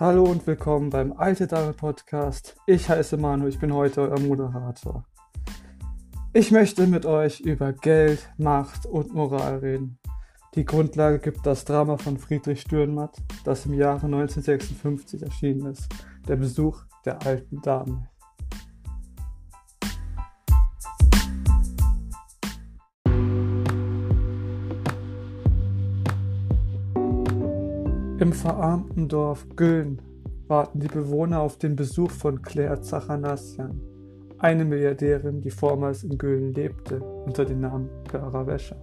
Hallo und willkommen beim Alte Dame Podcast. Ich heiße Manu, ich bin heute euer Moderator. Ich möchte mit euch über Geld, Macht und Moral reden. Die Grundlage gibt das Drama von Friedrich Dürrenmatt, das im Jahre 1956 erschienen ist, Der Besuch der alten Dame. Im verarmten Dorf Güln warten die Bewohner auf den Besuch von Claire Zachanassian, eine Milliardärin, die vormals in Güln lebte, unter dem Namen Clara Wäscher.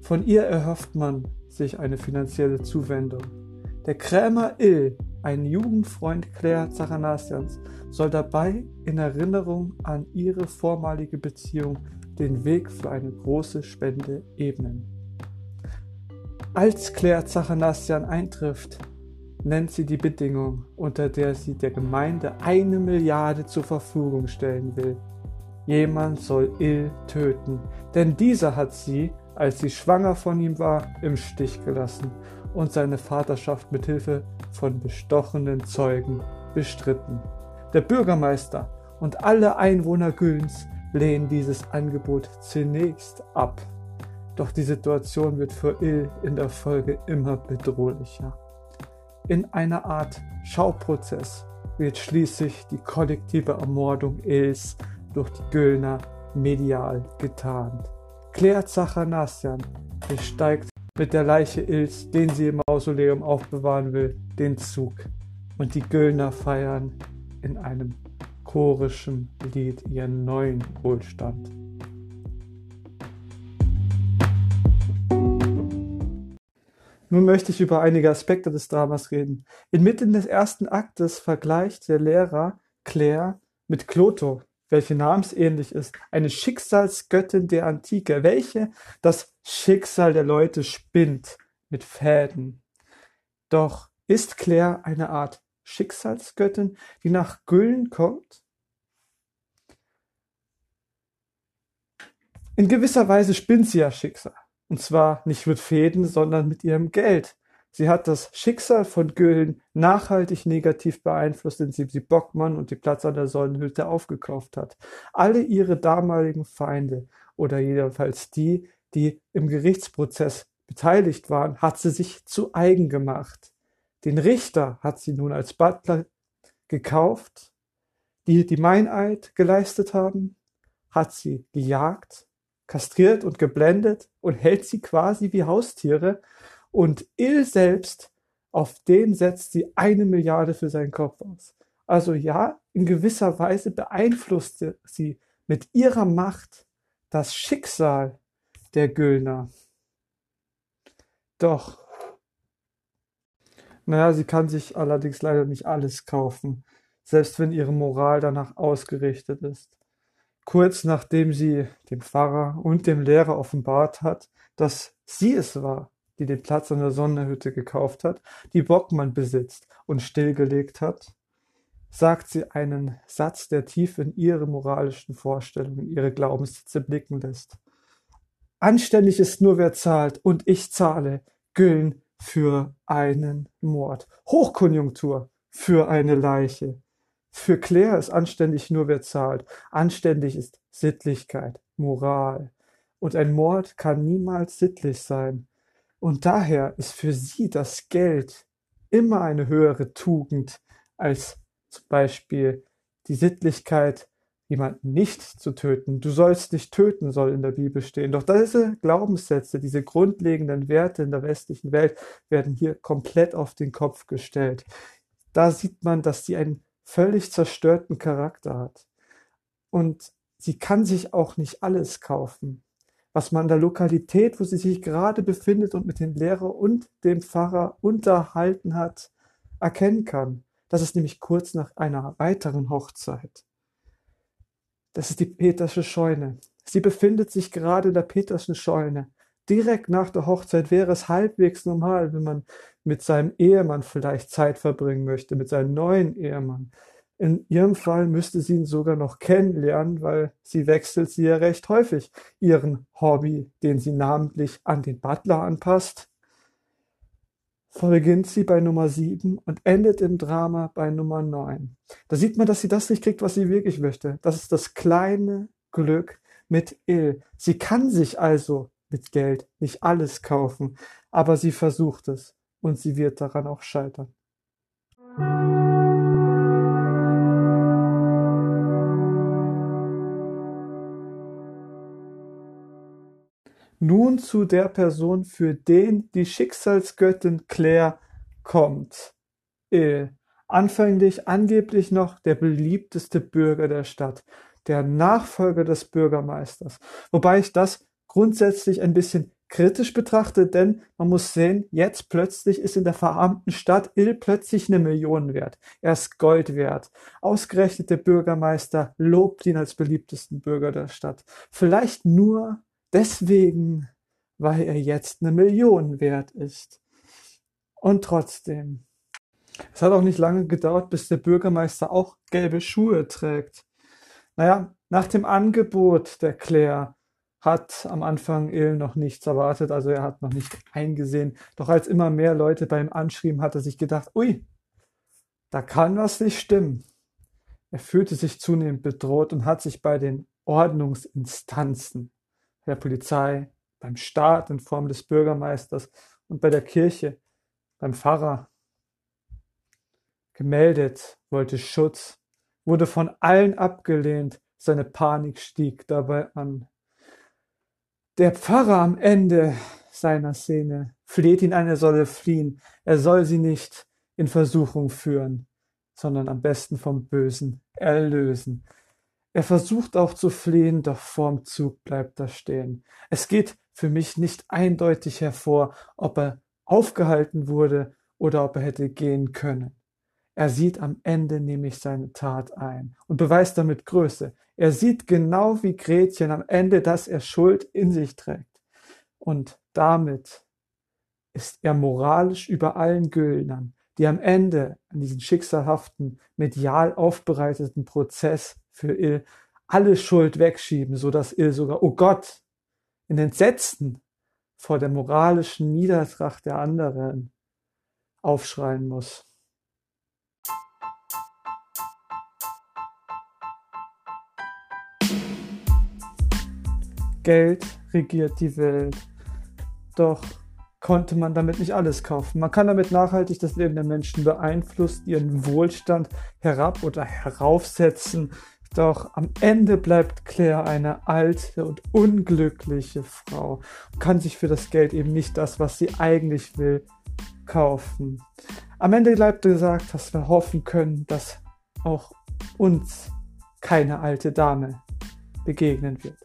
Von ihr erhofft man sich eine finanzielle Zuwendung. Der Krämer Ill, ein Jugendfreund Claire Zachanassians, soll dabei in Erinnerung an ihre vormalige Beziehung den Weg für eine große Spende ebnen. Als Claire Zachanassian eintrifft, nennt sie die Bedingung, unter der sie der Gemeinde eine Milliarde zur Verfügung stellen will. Jemand soll Ill töten, denn dieser hat sie, als sie schwanger von ihm war, im Stich gelassen und seine Vaterschaft mit Hilfe von bestochenen Zeugen bestritten. Der Bürgermeister und alle Einwohner Güllens lehnen dieses Angebot zunächst ab. Doch die Situation wird für Ill in der Folge immer bedrohlicher. In einer Art Schauprozess wird schließlich die kollektive Ermordung Ills durch die Güllner medial getarnt. Claire Zachanassian besteigt mit der Leiche Ills, den sie im Mausoleum aufbewahren will, den Zug. Und die Güllner feiern in einem chorischen Lied ihren neuen Wohlstand. Nun möchte ich über einige Aspekte des Dramas reden. Inmitten des ersten Aktes vergleicht der Lehrer Claire mit Clotho, welche namensähnlich ist, eine Schicksalsgöttin der Antike, welche das Schicksal der Leute spinnt mit Fäden. Doch ist Claire eine Art Schicksalsgöttin, die nach Güllen kommt? In gewisser Weise spinnt sie ja Schicksal. Und zwar nicht mit Fäden, sondern mit ihrem Geld. Sie hat das Schicksal von Güllen nachhaltig negativ beeinflusst, indem sie Bockmann und die Platz an der Sonnenhütte aufgekauft hat. Alle ihre damaligen Feinde oder jedenfalls die, die im Gerichtsprozess beteiligt waren, hat sie sich zu eigen gemacht. Den Richter hat sie nun als Butler gekauft, die die Meineid geleistet haben, hat sie gejagt kastriert und geblendet und hält sie quasi wie Haustiere. Und Ill selbst, auf den setzt sie eine Milliarde für seinen Kopf aus. Also ja, in gewisser Weise beeinflusste sie mit ihrer Macht das Schicksal der Güllner. Doch, naja, sie kann sich allerdings leider nicht alles kaufen, selbst wenn ihre Moral danach ausgerichtet ist kurz nachdem sie dem Pfarrer und dem Lehrer offenbart hat, dass sie es war, die den Platz an der Sonnenhütte gekauft hat, die Bockmann besitzt und stillgelegt hat, sagt sie einen Satz, der tief in ihre moralischen Vorstellungen, ihre Glaubenssätze blicken lässt. Anständig ist nur wer zahlt und ich zahle Güllen für einen Mord. Hochkonjunktur für eine Leiche. Für Claire ist anständig nur wer zahlt. Anständig ist Sittlichkeit, Moral. Und ein Mord kann niemals sittlich sein. Und daher ist für sie das Geld immer eine höhere Tugend als zum Beispiel die Sittlichkeit, jemanden nicht zu töten. Du sollst nicht töten, soll in der Bibel stehen. Doch diese Glaubenssätze, diese grundlegenden Werte in der westlichen Welt werden hier komplett auf den Kopf gestellt. Da sieht man, dass sie ein völlig zerstörten Charakter hat. Und sie kann sich auch nicht alles kaufen, was man in der Lokalität, wo sie sich gerade befindet und mit dem Lehrer und dem Pfarrer unterhalten hat, erkennen kann. Das ist nämlich kurz nach einer weiteren Hochzeit. Das ist die Petersche Scheune. Sie befindet sich gerade in der Peterschen Scheune direkt nach der Hochzeit wäre es halbwegs normal, wenn man mit seinem Ehemann vielleicht Zeit verbringen möchte, mit seinem neuen Ehemann. In ihrem Fall müsste sie ihn sogar noch kennenlernen, weil sie wechselt sie ja recht häufig ihren Hobby, den sie namentlich an den Butler anpasst, beginnt sie bei Nummer 7 und endet im Drama bei Nummer 9. Da sieht man, dass sie das nicht kriegt, was sie wirklich möchte. Das ist das kleine Glück mit Ill. Sie kann sich also mit Geld nicht alles kaufen, aber sie versucht es und sie wird daran auch scheitern. Nun zu der Person, für den die Schicksalsgöttin Claire kommt. Ill. Anfänglich angeblich noch der beliebteste Bürger der Stadt, der Nachfolger des Bürgermeisters. Wobei ich das grundsätzlich ein bisschen kritisch betrachte, denn man muss sehen, jetzt plötzlich ist in der verarmten Stadt Ill plötzlich eine Million wert. Er ist Gold wert. Ausgerechnet der Bürgermeister lobt ihn als beliebtesten Bürger der Stadt. Vielleicht nur deswegen, weil er jetzt eine Million wert ist. Und trotzdem. Es hat auch nicht lange gedauert, bis der Bürgermeister auch gelbe Schuhe trägt. Naja, nach dem Angebot der Claire hat am Anfang Il noch nichts erwartet, also er hat noch nicht eingesehen. Doch als immer mehr Leute bei ihm anschrieben, hat er sich gedacht, ui, da kann was nicht stimmen. Er fühlte sich zunehmend bedroht und hat sich bei den Ordnungsinstanzen der Polizei, beim Staat in Form des Bürgermeisters und bei der Kirche, beim Pfarrer gemeldet, wollte Schutz, wurde von allen abgelehnt, seine Panik stieg dabei an. Der Pfarrer am Ende seiner Szene fleht ihn an, er solle fliehen, er soll sie nicht in Versuchung führen, sondern am besten vom Bösen erlösen. Er versucht auch zu fliehen, doch vorm Zug bleibt er stehen. Es geht für mich nicht eindeutig hervor, ob er aufgehalten wurde oder ob er hätte gehen können. Er sieht am Ende nämlich seine Tat ein und beweist damit Größe. Er sieht genau wie Gretchen am Ende, dass er Schuld in sich trägt. Und damit ist er moralisch über allen Güldnern, die am Ende an diesen schicksalhaften, medial aufbereiteten Prozess für Il alle Schuld wegschieben, so dass Il sogar, oh Gott, in Entsetzen vor der moralischen Niedertracht der anderen aufschreien muss. Geld regiert die Welt. Doch konnte man damit nicht alles kaufen. Man kann damit nachhaltig das Leben der Menschen beeinflussen, ihren Wohlstand herab oder heraufsetzen, doch am Ende bleibt Claire eine alte und unglückliche Frau und kann sich für das Geld eben nicht das, was sie eigentlich will, kaufen. Am Ende bleibt gesagt, dass wir hoffen können, dass auch uns keine alte Dame begegnen wird.